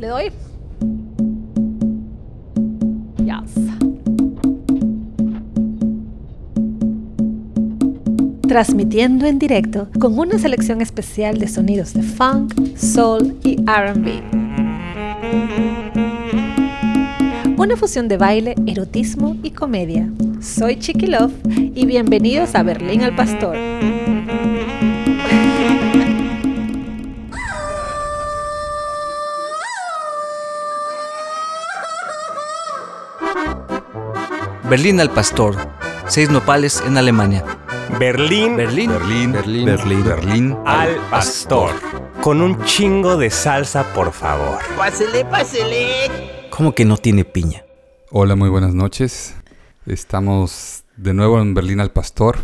¿Le doy? Yes. Transmitiendo en directo con una selección especial de sonidos de funk, soul y RB. Una fusión de baile, erotismo y comedia. Soy Chiqui Love y bienvenidos a Berlín al Pastor. Berlín al Pastor. Seis nopales en Alemania. Berlín, Berlín. Berlín, Berlín. Berlín, Berlín, al pastor. Con un chingo de salsa, por favor. Pásele, pásele. ¿Cómo que no tiene piña? Hola, muy buenas noches. Estamos de nuevo en Berlín al Pastor,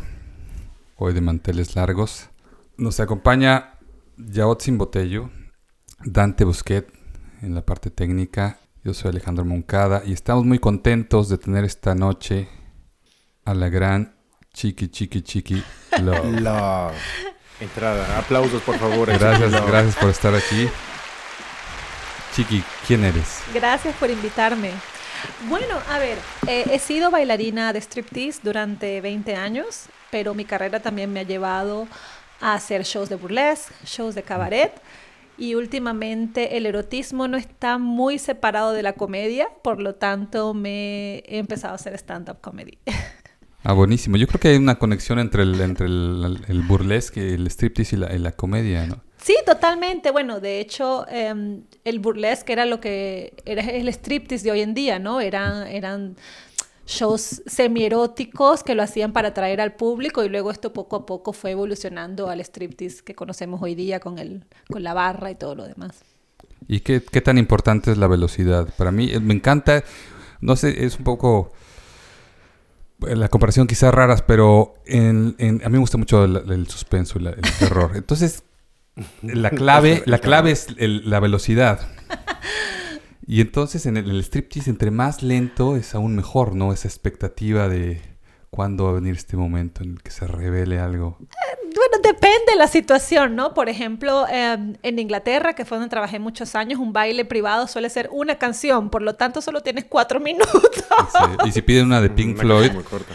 hoy de manteles largos. Nos acompaña Yaotzin Botello, Dante Busquet en la parte técnica. Yo soy Alejandro Moncada y estamos muy contentos de tener esta noche a la gran Chiqui Chiqui Chiqui Love. La entrada. Aplausos, por favor. Gracias, Love. gracias por estar aquí. Chiqui, ¿quién eres? Gracias por invitarme. Bueno, a ver, eh, he sido bailarina de striptease durante 20 años, pero mi carrera también me ha llevado a hacer shows de burlesque, shows de cabaret, y últimamente el erotismo no está muy separado de la comedia, por lo tanto me he empezado a hacer stand-up comedy. Ah, buenísimo. Yo creo que hay una conexión entre el, entre el, el burlesque, el striptease y la, y la comedia, ¿no? Sí, totalmente. Bueno, de hecho, em, el burlesque era lo que era el striptease de hoy en día, ¿no? Eran, eran shows semieróticos que lo hacían para atraer al público y luego esto poco a poco fue evolucionando al striptease que conocemos hoy día con, el, con la barra y todo lo demás. ¿Y qué, qué tan importante es la velocidad? Para mí eh, me encanta, no sé, es un poco eh, la comparación quizás raras, pero en, en- a mí me gusta mucho el, el suspenso y la- el terror. Entonces, la clave, la clave es el- la velocidad. Y entonces en el, el striptease, entre más lento es aún mejor, ¿no? Esa expectativa de cuándo va a venir este momento en el que se revele algo. Bueno, depende de la situación, ¿no? Por ejemplo, em, en Inglaterra, que fue donde trabajé muchos años, un baile privado suele ser una canción, por lo tanto solo tienes cuatro minutos. Y si- y si piden una de Pink Una Floyd, canción muy corta.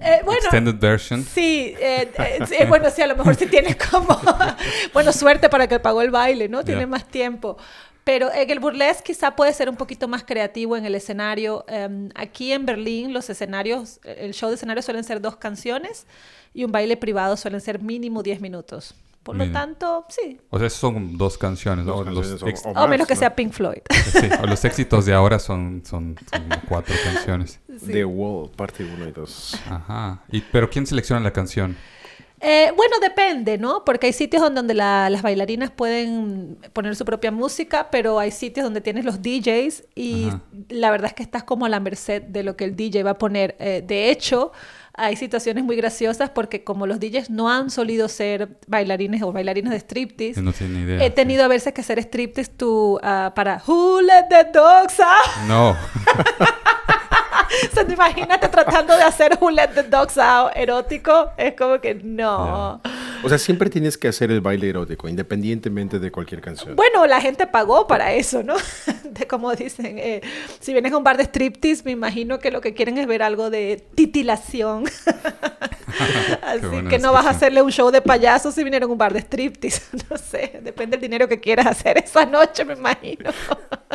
Eh, bueno, extended version, Sí, eh, eh, sí, eh, bueno, sí, a lo mejor sí tienes como, bueno, suerte para que pagó el baile, ¿no? Tiene más tiempo. Pero en el burlesque quizá puede ser un poquito más creativo en el escenario. Em, aquí en Berlín los escenarios, el show de escenario suelen ser dos canciones y un baile privado suelen ser mínimo 10 minutos. Por lo tanto, sí. O sea, son dos canciones. Dos Los canciones o- ex- o O menos más, que ¿no? sea Pink Floyd. sí, o los éxitos de ahora son, son, son cuatro canciones. The Wall, parte 1 y 2. Ajá. Y, ¿Pero quién selecciona la canción? Eh, bueno, depende, ¿no? Porque hay sitios donde, la- las bailarinas pueden poner su propia música, pero hay sitios donde tienes los DJs y Ajá. la verdad es que estás como a la merced de lo que el DJ va a poner. Eh, de hecho, hay situaciones muy graciosas porque como los DJs no han solido ser bailarines o bailarinas de striptease, No tiene idea. he tenido a veces que hacer striptease tú, ah, para Who Let the Dogs Out. No. O sea, te imagínate tratando de hacer Who Let the Dogs Out erótico. Es como que no. O sea, siempre tienes que hacer el baile erótico, independientemente de cualquier canción. Bueno, la gente pagó para eso, ¿no? De como dicen, eh, si vienes a un bar de striptease, me imagino que lo que quieren es ver algo de titilación. Así buena que no vas a hacerle un show de payasos si vinieron a un bar de striptease. No sé, depende del dinero que quieras hacer esa noche, me imagino.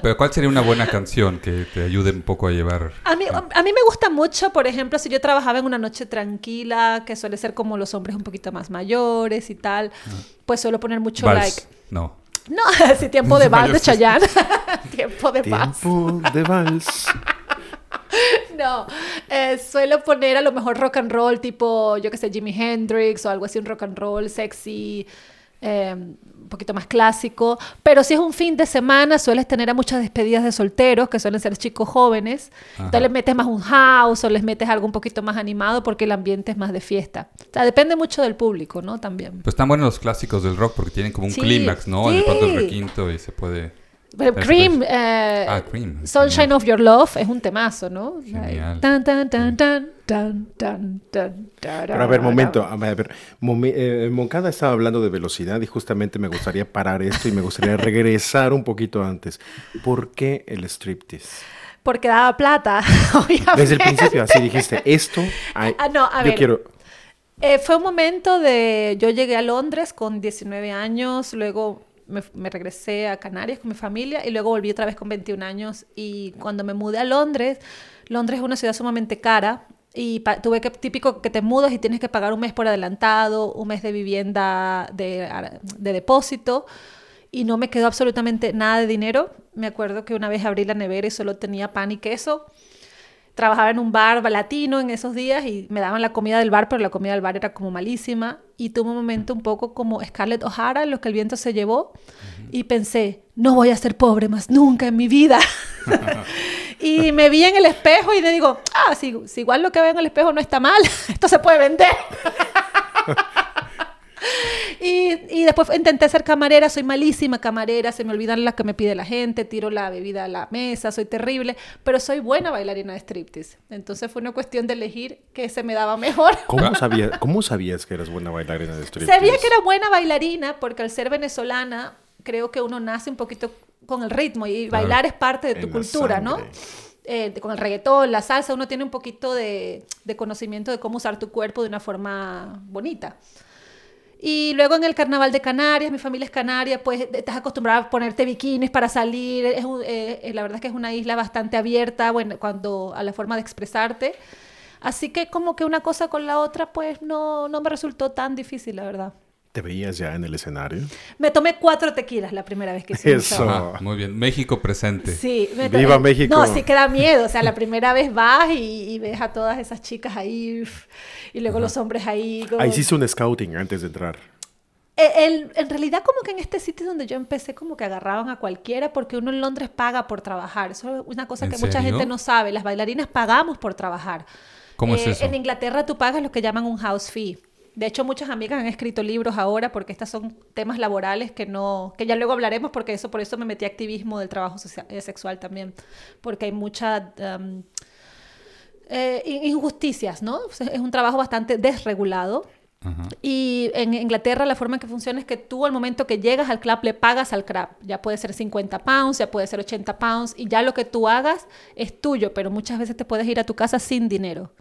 Pero ¿cuál sería una buena canción que te ayude un poco a llevar? A mí, a mí me gusta mucho, por ejemplo, si yo trabajaba en una noche tranquila, que suele ser como los hombres un poquito más mayores y tal, pues suelo poner mucho Vals. like. No. No, sí, tiempo de vals de. Chayanne. tiempo de vals. Tiempo de vals. No, eh, suelo poner a lo mejor rock and roll, tipo, yo que sé, Jimi Hendrix o algo así, un rock and roll sexy, eh, un poquito más clásico. Pero si es un fin de semana, sueles tener a muchas despedidas de solteros, que suelen ser chicos jóvenes. Entonces Ajá. les metes más un house o les metes algo un poquito más animado porque el ambiente es más de fiesta. O sea, depende mucho del público, ¿no? También. Pues están buenos los clásicos del rock porque tienen como un Sí, clímax, ¿no? De pronto el sí. requinto y se puede... Pero. Cream, eh, Ah, Cream, Sunshine genial. of Your Love es un temazo, ¿no? Genial. Tan, tan, tan, tan, tan, tan, tan, Pero a ver, momento, a ver, a ver, momen- eh, Moncada estaba hablando de velocidad y justamente me gustaría parar esto y me gustaría regresar un poquito antes. ¿Por qué el striptease? Porque daba plata, obviamente. Desde el principio así dijiste, esto, ay, Ah, no, a yo ver. quiero... Eh, fue un momento de... Yo llegué a Londres con 19 años, luego me, regresé a Canarias con mi familia y luego volví otra vez con 21 años. Y cuando me mudé a Londres, Londres es una ciudad sumamente cara y tuve que, típico que te mudas y tienes que pagar un mes por adelantado, un mes de vivienda ar- de depósito y no me quedó absolutamente nada de dinero. Me acuerdo que una vez abrí la nevera y solo tenía pan y queso trabajaba en un bar latino en esos días y me daban la comida del bar, pero la comida del bar era como malísima. Y tuve un momento un poco como Scarlett O'Hara, en lo que el viento se llevó. Y pensé, no voy a ser pobre más nunca en mi vida. y me vi en el espejo y le digo, ah, si, si igual lo que veo en el espejo no está mal, esto se puede vender. Y, y después intenté ser camarera, soy malísima camarera, se me olvidan las que me pide la gente, tiro la bebida a la mesa, soy terrible, pero soy buena bailarina de striptease. Entonces fue una cuestión de elegir qué se me daba mejor. ¿Cómo, sabía- ¿Cómo sabías que eras buena bailarina de striptease? Sabía que era buena bailarina porque al ser venezolana creo que uno nace un poquito con el ritmo y bailar es parte de tu cultura, ¿no? Eh, con el reggaetón, la salsa, uno tiene un poquito de, de conocimiento de cómo usar tu cuerpo de una forma bonita. Y luego en el carnaval de Canarias, mi familia es canaria, pues estás acostumbrada a ponerte bikinis para salir. Es eh, eh, la verdad es que es una isla bastante abierta bueno, cuando, a la forma de expresarte. Así que como que una cosa con la otra, pues no, no me resultó tan difícil, la verdad. ¿Te veías ya en el escenario? Me tomé cuatro tequilas la primera vez que hice Eso. Ajá, muy bien. México presente. Sí, me ¡Viva México! No, sí que da miedo. O sea, la primera vez vas y, y ves a todas esas chicas ahí y luego los hombres ahí. como- Ah, hiciste un scouting antes de entrar. Eh, el- en realidad como que en este sitio donde yo empecé como que agarraban a cualquiera porque uno en Londres paga por trabajar. Eso es una cosa ¿En que mucha serio? gente no sabe. Las bailarinas pagamos por trabajar. ¿Cómo es Eh, eso? En Inglaterra tú pagas lo que llaman un house fee. De hecho, muchas amigas han escrito libros ahora porque estos son temas laborales que no, que ya luego hablaremos porque eso, por eso me metí a activismo del trabajo eh, sexual también, porque hay muchas um, eh, in- injusticias, ¿no? Es un trabajo bastante desregulado. Y en Inglaterra la forma en que funciona es que tú al momento que llegas al club le pagas al club. Ya puede ser 50 pounds, ya puede ser 80 pounds y ya lo que tú hagas es tuyo, pero muchas veces te puedes ir a tu casa sin dinero.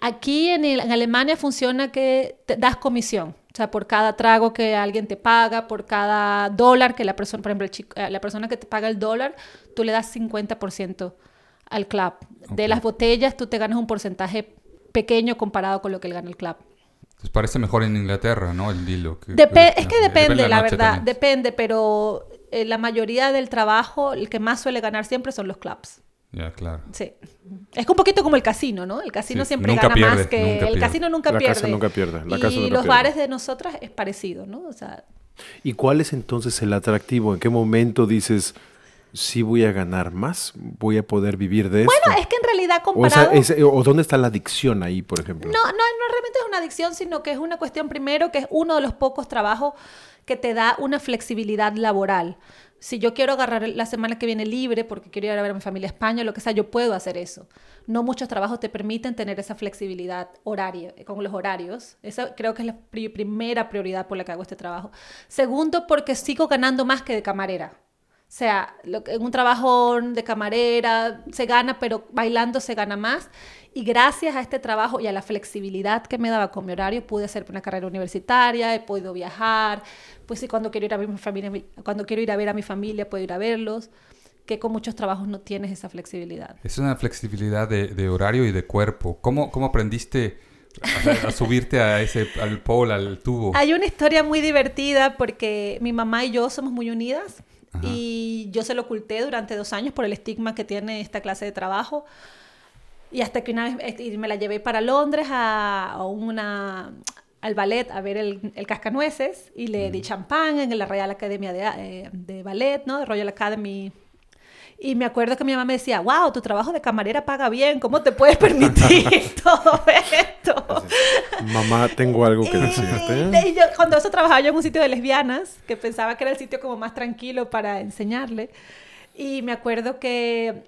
Aquí en, el- en Alemania funciona que te das comisión. O sea, por cada trago que alguien te paga, por cada dólar que la persona, por ejemplo, el chico- eh, la persona que te paga el dólar, tú le das 50% al club. De Ok. las botellas tú te ganas un porcentaje pequeño comparado con lo que él gana el club. Pues parece mejor en Inglaterra, ¿no? El dilo. Que, Depe- que- es que no, depende, la noche verdad, también. depende, pero eh, la mayoría del trabajo, el que más suele ganar siempre son los clubs. Ya, claro. Sí. Es un poquito como el casino, ¿no? El casino Sí, siempre nunca gana pierde, más que... nunca el pierde. casino nunca La pierde. casa nunca pierde, la y casa nunca los pierde. bares de nosotras es parecido, ¿no? O sea, ¿Y cuál es entonces el atractivo? ¿En qué momento dices, sí voy a ganar más? ¿Voy a poder vivir de esto? bueno, es que en realidad o, esa- comparado... ese- o dónde está la adicción ahí, por ejemplo? No, no, no realmente es una adicción, sino que es una cuestión primero que es uno de los pocos trabajos que te da una flexibilidad laboral. Si yo quiero agarrar la semana que viene libre porque quiero ir a ver a mi familia a España, lo que sea, yo puedo hacer eso. No muchos trabajos te permiten tener esa flexibilidad horaria, eh, con los horarios. Esa creo que es la pri- primera prioridad por la que hago este trabajo. Segundo, porque sigo ganando más que de camarera. O sea, lo en un trabajo de camarera se gana, pero bailando se gana más. Y gracias a este trabajo y a la flexibilidad que me daba con mi horario, pude hacer una carrera universitaria, he podido viajar. Pues sí, cuando quiero ir a ver a mi familia, cuando quiero ir a ver a mi familia, puedo ir a verlos. Que con muchos trabajos no tienes esa flexibilidad. Es una flexibilidad de, de horario y de cuerpo. ¿Cómo, cómo aprendiste a, a subirte a ese, al pole, al tubo? Hay una historia muy divertida porque mi mamá y yo somos muy unidas Ajá. y yo se lo oculté durante dos años por el estigma que tiene esta clase de trabajo. Y hasta que una vez me la llevé para Londres a, a una, al ballet a ver el, el cascanueces y le di champán en la Real Academia de, eh, de Ballet, ¿no? De Royal Academy. Y me acuerdo que mi mamá me decía, wow, tu trabajo de camarera paga bien, ¿cómo te puedes permitir todo esto? Mamá, tengo algo que Y- decirte. y yo, cuando eso trabajaba yo en un sitio de lesbianas, que pensaba que era el sitio como más tranquilo para enseñarle. Y me acuerdo que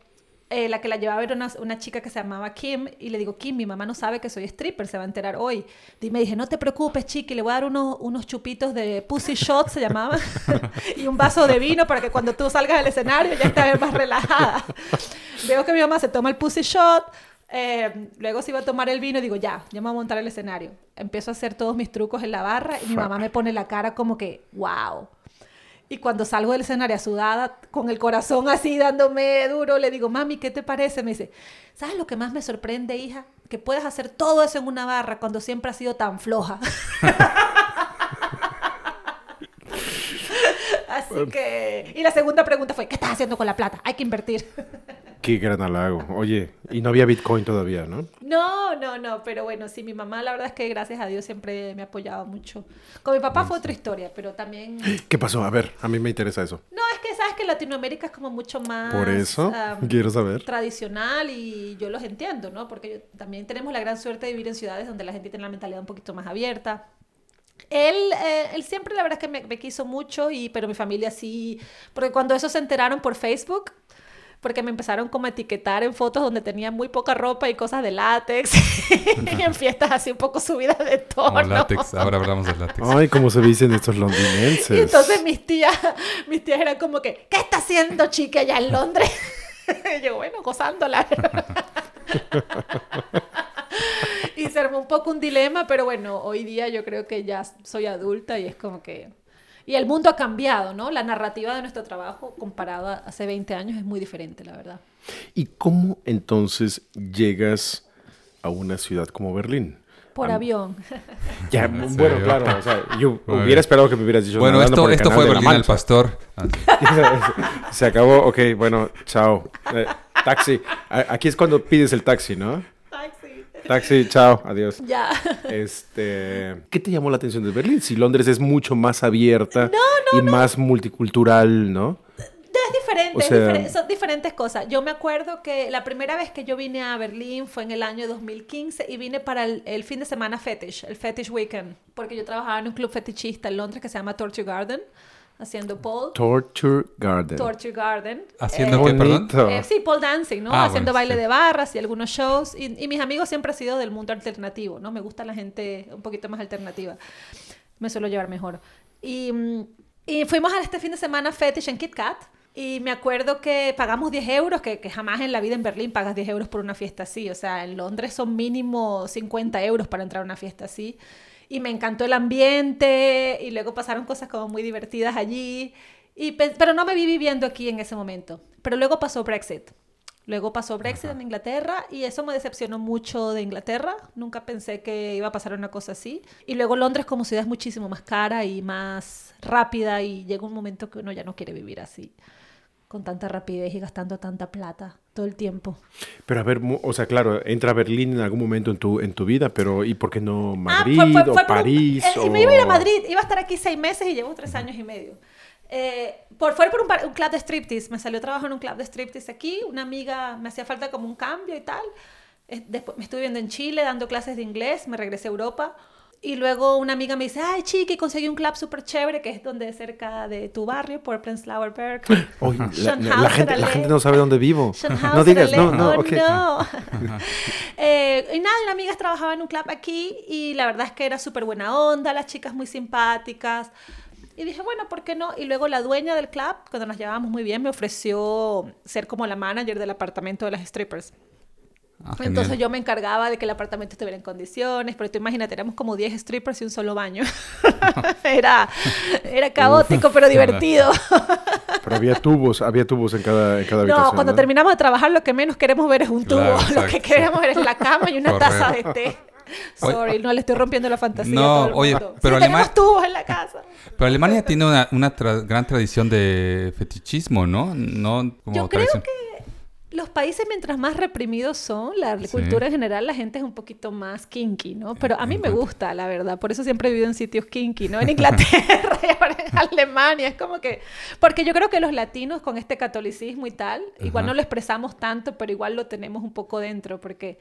eh, la que la llevaba era una, una chica que se llamaba Kim. Y le digo, Kim, mi mamá no sabe que soy stripper, se va a enterar hoy. Y me dije, no te preocupes, chiqui, le voy a dar unos, unos chupitos de Pussy Shot, se llamaba. y un vaso de vino para que cuando tú salgas del escenario ya estés más relajada. Veo que mi mamá se toma el Pussy Shot. Eh, luego se iba a tomar el vino y digo, ya, ya me voy a montar el escenario. Empiezo a hacer todos mis trucos en la barra y mi mamá me pone la cara como que, wow. Y cuando salgo del escenario sudada, con el corazón así dándome duro, le digo, mami, ¿qué te parece? Me dice, ¿sabes lo que más me sorprende, hija? Que puedes hacer todo eso en una barra cuando siempre has sido tan floja. Así que... Y la segunda pregunta fue, ¿qué estás haciendo con la plata? Hay que invertir. Qué gran halago. Oye, y no había Bitcoin todavía, ¿no? No, no, no, pero bueno, sí, mi mamá la verdad es que gracias a Dios siempre me ha apoyado mucho. Con mi papá fue otra historia, pero también... ¿Qué pasó? A ver, a mí me interesa eso. No, es que sabes que Latinoamérica es como mucho más... Por eso, quiero saber. Tradicional y yo los entiendo, ¿no? Porque yo- también tenemos la gran suerte de vivir en ciudades donde la gente tiene la mentalidad un poquito más abierta. Él, eh, él siempre la verdad es que me, me quiso mucho, y, pero mi familia sí, porque cuando eso se enteraron por Facebook, porque me empezaron como a etiquetar en fotos donde tenía muy poca ropa y cosas de látex, y en fiestas así un poco subidas de tono. Como látex. Ahora hablamos de látex. Ay, cómo se dicen estos londinenses. Y entonces mis tías, mis tías eran como que, ¿qué está haciendo chica allá en Londres? y yo, bueno, gozándola. y se armó un poco un dilema, pero bueno, hoy día yo creo que ya soy adulta y es como que... Y el mundo ha cambiado, ¿no? La narrativa de nuestro trabajo comparado a hace 20 años es muy diferente, la verdad. ¿Y cómo entonces llegas a una ciudad como Berlín? Por Am- avión. Ya, ¿En bueno, claro. O sea, yo Muy hubiera esperado que me hubieras dicho. Bueno, esto, por el esto fue Berlín al. Pastor. Ah, sí. Se acabó, ok, bueno, chao. Eh, taxi. Aquí es cuando pides el taxi, ¿no? Taxi. Chao, adiós. Ya. Este, ¿qué te llamó la atención de Berlín? Si Londres es mucho más abierta y más multicultural, ¿no? Es diferente, O es sea- diferen- son diferentes cosas. Yo me acuerdo que la primera vez que yo vine a Berlín fue en el año 2015 y vine para el, el fin de semana fetish, el fetish weekend, porque yo trabajaba en un club fetichista en Londres que se llama Torture Garden, haciendo pole. Torture Garden. Torture Garden. ¿Haciendo Eh, qué, perdón? Eh, sí, pole dancing, ¿no? Ah, Haciendo bueno, baile sí. de barras y algunos shows. Y, y mis amigos siempre han sido del mundo alternativo, ¿no? Me gusta la gente un poquito más alternativa. Me suelo llevar mejor. Y, y fuimos a este fin de semana fetish en Kit Kat. Y me acuerdo que pagamos 10 euros, que, que jamás en la vida en Berlín pagas 10 euros por una fiesta así. O sea, en Londres son mínimo 50 euros para entrar a una fiesta así. Y me encantó el ambiente y luego pasaron cosas como muy divertidas allí. Y, pe- pero no me vi viviendo aquí en ese momento. Pero luego pasó Brexit. Luego pasó Brexit en Inglaterra y eso me decepcionó mucho de Inglaterra. Nunca pensé que iba a pasar una cosa así. Y luego Londres como ciudad es muchísimo más cara y más rápida y llega un momento que uno ya no quiere vivir así, con tanta rapidez y gastando tanta plata todo el tiempo. Pero a ver, o sea, claro, entra Berlín en algún momento en tu, en tu vida, pero ¿y por qué no Ah, Madrid fue- fue- fue o por un- París? eh, y o... me iba a ir a Madrid, iba a estar aquí seis meses y llevo tres años y medio. Eh, por, fue por un, un club de striptease, me salió trabajo en un club de striptease aquí, una amiga me hacía falta como un cambio y tal. Eh, Después me estuve viendo en Chile dando clases de inglés, me regresé a Europa. Y luego una amiga me dice, ay, chiqui, conseguí un club súper chévere que es donde cerca de tu barrio, por Prenzlauer Berg. Oye, la, la- la gente, la gente no sabe dónde vivo. No digas, no, no, Oh, ok. no. Eh, y nada, una amiga trabajaba en un club aquí y la verdad es que era súper buena onda, las chicas muy simpáticas. Y dije, bueno, ¿por qué no? Y luego la dueña del club, cuando nos llevábamos muy bien, me ofreció ser como la manager del apartamento de las strippers. Ah, Entonces yo me encargaba de que el apartamento estuviera en condiciones, pero tú imagínate, éramos como 10 strippers y un solo baño. era, era caótico, pero divertido. Pero había tubos, había tubos en cada, en cada habitación. No, cuando terminamos de trabajar lo que menos queremos ver es un tubo. Claro, lo que queremos ver es la cama y una Correcto. taza de té. Sorry, no le estoy rompiendo la fantasía No, a todo el oye, mundo. pero sí, Alemania- tenemos tubos en la casa. Pero Alemania tiene una, una tra- gran tradición de fetichismo, ¿no? No como Yo creo tradición- que los países mientras más reprimidos son, la Sí. cultura en general, la gente es un poquito más kinky, ¿no? Pero a mí me gusta, la verdad. Por eso siempre he vivido en sitios kinky, ¿no? En Inglaterra y ahora en Alemania. Es como que... Porque yo creo que los latinos con este catolicismo y tal, igual no lo expresamos tanto, pero igual lo tenemos un poco dentro porque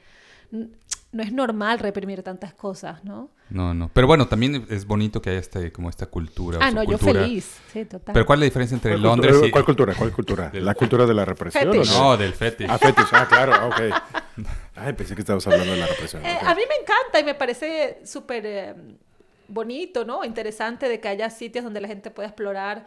no es normal reprimir tantas cosas, ¿no? No, no. Pero bueno, también es bonito que haya este, como esta cultura. Ah, no, yo feliz. Sí, total. Pero ¿cuál es la diferencia entre ¿Cuál, Londres cultura, y... ¿Cuál cultura? ¿Cuál cultura? Del- ¿La cultura de la represión o no? No, del fetish. Ah, fetish. Ah, claro. ah, Ok. Ay, pensé que estabas hablando de la represión. Eh, a mí me encanta y me parece súper eh, bonito, ¿no? Interesante de que haya sitios donde la gente pueda explorar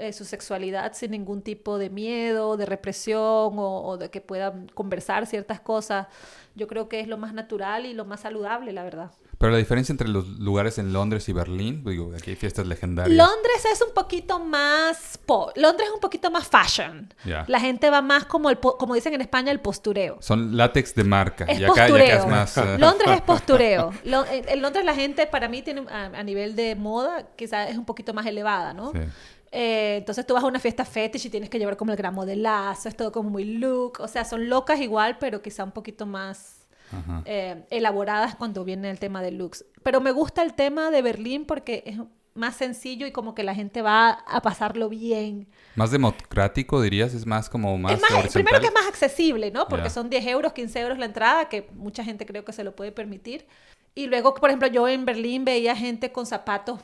eh, su sexualidad sin ningún tipo de miedo, de represión o, o de que puedan conversar ciertas cosas. Yo creo que es lo más natural y lo más saludable, la verdad. Pero la diferencia entre los lugares en Londres y Berlín, digo, aquí hay fiestas legendarias. Londres es un poquito más po- Londres es un poquito más fashion. Ya. La gente va más como el po- como dicen en España el postureo. Son látex de marca. Es y acá, y acá postureo. es más... eh, Londres es postureo. Lo- en, Londres la gente, para mí, tiene a, a nivel de moda, quizás es un poquito más elevada, ¿no? Sí. Eh, entonces tú vas a una fiesta fetish y tienes que llevar como el gramo de lazo, es todo como muy look. O sea, son locas igual, pero quizá un poquito más. Eh, elaboradas cuando viene el tema de looks. Pero me gusta el tema de Berlín porque es más sencillo y como que la gente va a pasarlo bien. Más democrático, dirías, es más como más, es más, primero que es más accesible, ¿no? Porque Ya. son 10 euros, 15 euros la entrada, que mucha gente creo que se lo puede permitir. Y luego, por ejemplo, yo en Berlín veía gente con zapatos,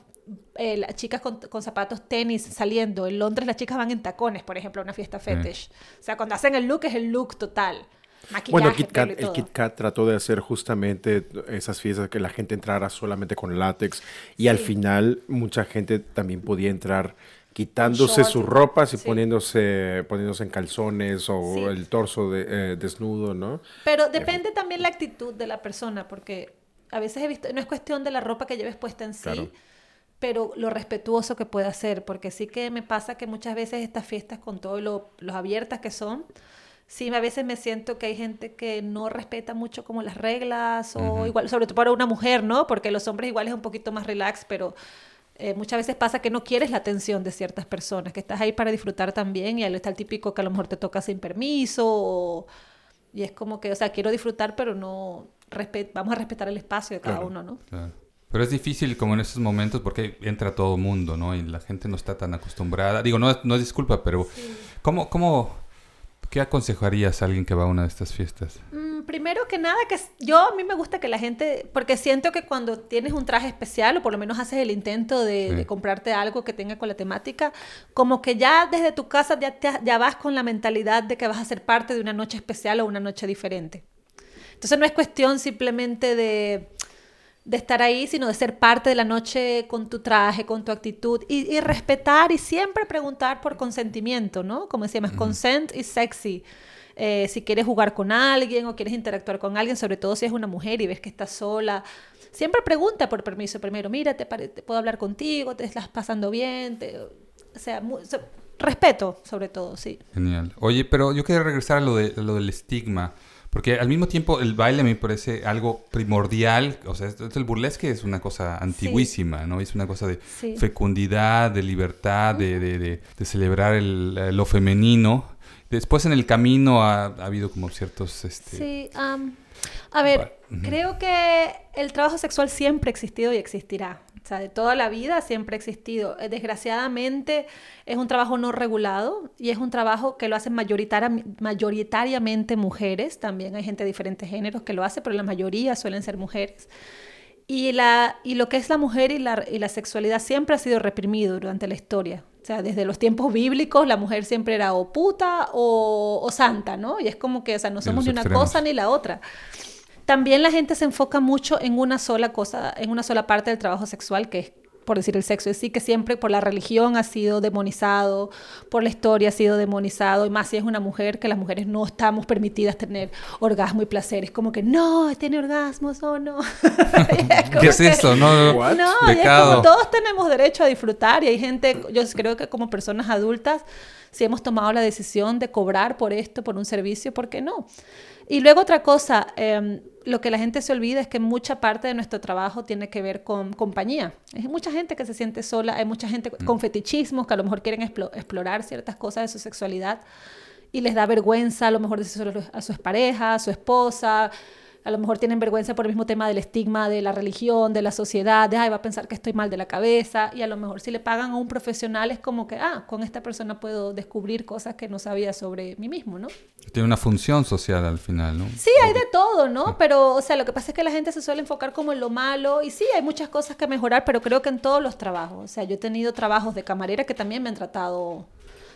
eh, las chicas con, con zapatos tenis saliendo. En Londres las chicas van en tacones, por ejemplo, a una fiesta fetish. O sea, cuando hacen el look es el look total. Maquillaje, Bueno, Kit Kat- el. Kit Kat trató de hacer justamente esas fiestas que la gente entrara solamente con látex y al Sí. final mucha gente también podía entrar quitándose shorts sus ropas y sí. poniéndose poniéndose en calzones o Sí. el torso de- eh, desnudo, ¿no? Pero depende también la actitud de la persona, porque a veces he visto, no es cuestión de la ropa que lleves puesta en sí, Claro. pero lo respetuoso que puede hacer, porque sí que me pasa que muchas veces estas fiestas, con todo lo los abiertas que son, sí, a veces me siento que hay gente que no respeta mucho como las reglas, o igual, sobre todo para una mujer, ¿no? Porque los hombres igual es un poquito más relax, pero eh, muchas veces pasa que no quieres la atención de ciertas personas, que estás ahí para disfrutar también y ahí está el típico que a lo mejor te toca sin permiso o- y es como que, o sea, quiero disfrutar, pero no vamos a respetar el espacio de cada Claro. uno, ¿no? Claro. Pero es difícil como en esos momentos porque entra todo mundo, ¿no? Y la gente no está tan acostumbrada. Digo, no, no es disculpa, pero ¿cómo, cómo, qué aconsejarías a alguien que va a una de estas fiestas? Mm, primero que nada, que yo a mí me gusta que la gente, porque siento que cuando tienes un traje especial, o por lo menos haces el intento de, Sí. de comprarte algo que tenga con la temática, como que ya desde tu casa ya, te- ya vas con la mentalidad de que vas a ser parte de una noche especial o una noche diferente. Entonces no es cuestión simplemente de, de estar ahí, sino de ser parte de la noche con tu traje, con tu actitud y, y respetar y siempre preguntar por consentimiento, ¿no? Como decíamos, consent is sexy. Eh, si quieres jugar con alguien o quieres interactuar con alguien, sobre todo si es una mujer y ves que estás sola, siempre pregunta por permiso primero. Mira, ¿te, te puedo hablar contigo? ¿Te estás pasando bien? Te- o sea, mu- so- respeto sobre todo, sí. Genial. Oye, pero yo quería regresar a lo, de, a lo del estigma. Porque al mismo tiempo el baile me parece algo primordial. O sea, el burlesque es una cosa antiguísima, ¿no? Es una cosa de Sí. fecundidad, de libertad, de, de- de- de celebrar el- lo femenino. Después en el camino ha, ha habido como ciertos... Este, Sí, am, a ver, creo que el trabajo sexual siempre ha existido y existirá. O sea, de toda la vida siempre ha existido. Eh, Desgraciadamente es un trabajo no regulado y es un trabajo que lo hacen mayoritaria- mayoritariamente mujeres. También hay gente de diferentes géneros que lo hace, pero la mayoría suelen ser mujeres. Y, la, y lo que es la mujer y la, y la sexualidad siempre ha sido reprimido durante la historia. O sea, desde los tiempos bíblicos la mujer siempre era o puta o, o santa, ¿no? Y es como que, o sea, no somos ni una extremos. cosa ni la otra. También la gente se enfoca mucho en una sola cosa, en una sola parte del trabajo sexual, que es, por decir, el sexo. Es decir, que siempre por la religión ha sido demonizado, por la historia ha sido demonizado, y más si es una mujer, que las mujeres no estamos permitidas tener orgasmo y placer. Es como que, no, tiene orgasmos o no. Es como ¿Qué es que- eso? No, What? no, y es como todos tenemos derecho a disfrutar y hay gente, yo creo que como personas adultas, si hemos tomado la decisión de cobrar por esto, por un servicio, ¿por qué no? Y luego otra cosa, em, lo que la gente se olvida es que mucha parte de nuestro trabajo tiene que ver con compañía. Hay mucha gente que se siente sola, hay mucha gente con fetichismos que a lo mejor quieren explo- explorar ciertas cosas de su sexualidad. y les da vergüenza a lo mejor decírselo a su pareja, a su esposa, a lo mejor tienen vergüenza por el mismo tema del estigma de la religión, de la sociedad, de, ay, va a pensar que estoy mal de la cabeza, y a lo mejor si le pagan a un profesional es como que, ah, con esta persona puedo descubrir cosas que no sabía sobre mí mismo, ¿no? Tiene una función social al final, ¿no? Sí, hay de todo, ¿no? Pero, o sea, lo que pasa es que la gente se suele enfocar como en lo malo, y sí, hay muchas cosas que mejorar, pero creo que en todos los trabajos, o sea, yo he tenido trabajos de camarera que también me han tratado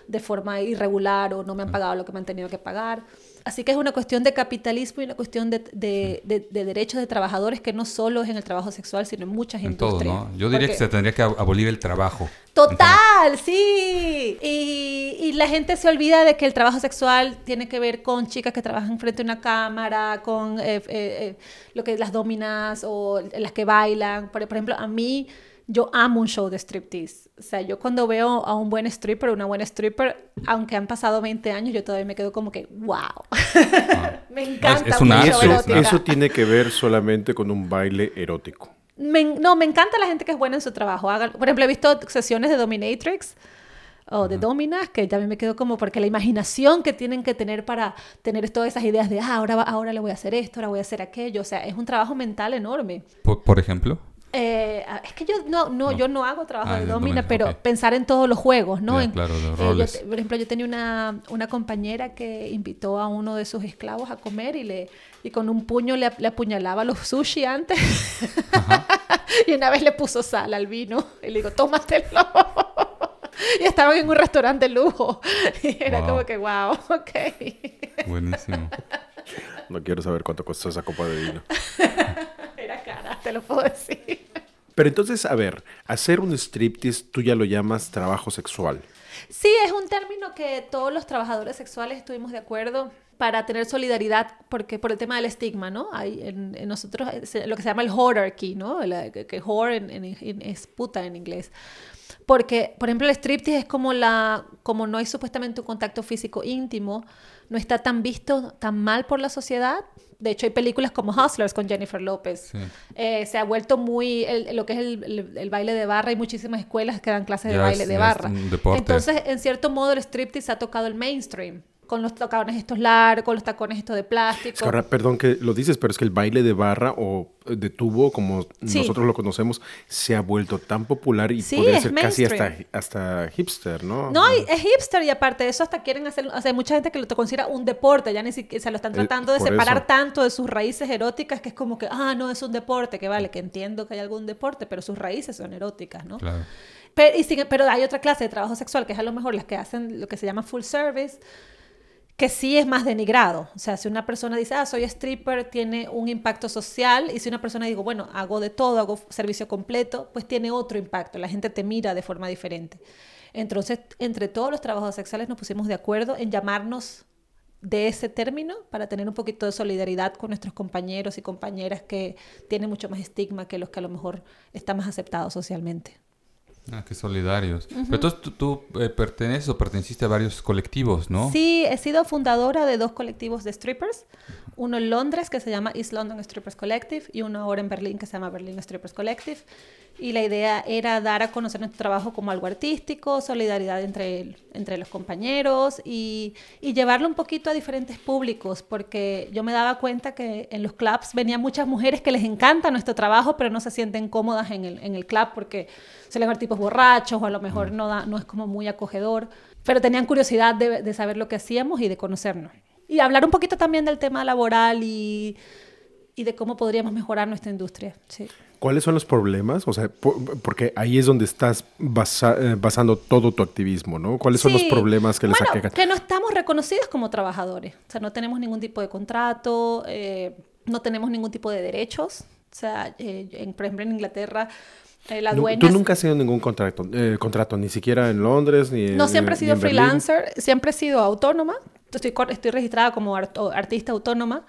de forma irregular o no me han pagado lo que me han tenido que pagar. Así que es una cuestión de capitalismo y una cuestión de, de, de, derechos de trabajadores que no solo es en el trabajo sexual, sino en muchas en industrias. Todo, ¿no? Yo diría que se tendría que abolir el trabajo. Total, sí. Y, y, la gente se olvida de que el trabajo sexual tiene que ver con chicas que trabajan frente a una cámara, con eh, eh, eh, lo que las dominas o las que bailan. Por, por ejemplo, a mí yo amo un show de striptease. O sea, yo cuando veo a un buen stripper, una buena stripper, aunque han pasado 20 años, yo todavía me quedo como que, wow. Ah. me encanta. Es, una eso, eso tiene que ver solamente con un baile erótico. no, me encanta la gente que es buena en su trabajo. por ejemplo, he visto sesiones de Dominatrix o de Dominas, que también me quedo como porque la imaginación que tienen que tener para tener todas esas ideas de, ah, ahora, ahora le voy a hacer esto, ahora voy a hacer aquello. O sea, es un trabajo mental enorme. por ejemplo? Eh, es que yo no, no, yo no hago trabajo ah, de domina, pero pensar en todos los juegos, ¿no? claro, de roles. por ejemplo, yo tenía una, una, compañera que invitó a uno de sus esclavos a comer y le y con un puño le, le apuñalaba los sushi antes. y una vez le puso sal al vino y le digo, tómatelo. y estaban en un restaurante de lujo. Y era como que, wow, ok. Buenísimo. No quiero saber cuánto costó esa copa de vino. Era cara, te lo puedo decir. Pero entonces, a ver, hacer un striptease, tú ya lo llamas trabajo sexual. Sí, es un término que todos los trabajadores sexuales estuvimos de acuerdo para tener solidaridad, porque por el tema del estigma, ¿no? Hay en, nosotros lo que se llama el whorarchy, ¿no? que, whore es puta en inglés. Porque, por ejemplo, el striptease es como la, como no hay supuestamente un contacto físico íntimo, no está tan visto tan mal por la sociedad. De hecho, hay películas como Hustlers con Jennifer López. Eh, se ha vuelto muy lo que es el, baile de barra. Hay muchísimas escuelas que dan clases de baile de barra. Entonces, en cierto modo, el striptease ha tocado el mainstream con los tacones estos largos, con los tacones estos de plástico. ahora, perdón que lo dices, pero es que el baile de barra o de tubo, como nosotros lo conocemos, se ha vuelto tan popular y puede ser casi hasta, hasta hipster, ¿no? No, es hipster y aparte de eso hasta quieren hacer, o sea, hay mucha gente que lo considera un deporte, ya ni siquiera se lo están eh, tratando de separar tanto de sus raíces eróticas que es como que, ah, no, es un deporte, que vale, que entiendo que hay algún deporte, pero sus raíces son eróticas, ¿no? Claro. Pero, y, pero hay otra clase de trabajo sexual que es a lo mejor las que hacen lo que se llama full service, que sí es más denigrado. O sea, si una persona dice, ah, soy stripper, tiene un impacto social, y si una persona digo, bueno, hago de todo, hago servicio completo, pues tiene otro impacto. La gente te mira de forma diferente. Entonces, entre todos los trabajos sexuales nos pusimos de acuerdo en llamarnos de ese término para tener un poquito de solidaridad con nuestros compañeros y compañeras que tienen mucho más estigma que los que a lo mejor están más aceptados socialmente. Ah, qué solidarios. Pero entonces tú, eh, perteneces o perteneciste a varios colectivos, ¿no? Sí, he sido fundadora de dos colectivos de strippers. Uno en Londres que se llama East London Strippers Collective y uno ahora en Berlín que se llama Berlin Strippers Collective. Y la idea era dar a conocer nuestro trabajo como algo artístico, solidaridad entre, entre los compañeros y, y llevarlo un poquito a diferentes públicos, porque yo me daba cuenta que en los clubs venían muchas mujeres que les encanta nuestro trabajo, pero no se sienten cómodas en el, en el club porque se les ver tipos borrachos o a lo mejor mm. no, da, no es como muy acogedor, pero tenían curiosidad de, de saber lo que hacíamos y de conocernos. Y hablar un poquito también del tema laboral y, y de cómo podríamos mejorar nuestra industria. Sí. ¿Cuáles son los problemas? O sea, porque ahí es donde estás eh, basando todo tu activismo, ¿no? ¿Cuáles son los problemas que les bueno, Que no estamos reconocidos como trabajadores. O sea, no tenemos ningún tipo de contrato, eh, no tenemos ningún tipo de derechos. O sea, eh, en, por ejemplo, en Inglaterra eh, la dueña... Tú nunca has sido ningún contrato, eh, contrato, ni siquiera en Londres, ni No, siempre he sido freelancer, siempre he sido autónoma. Estoy, estoy registrada como artista autónoma,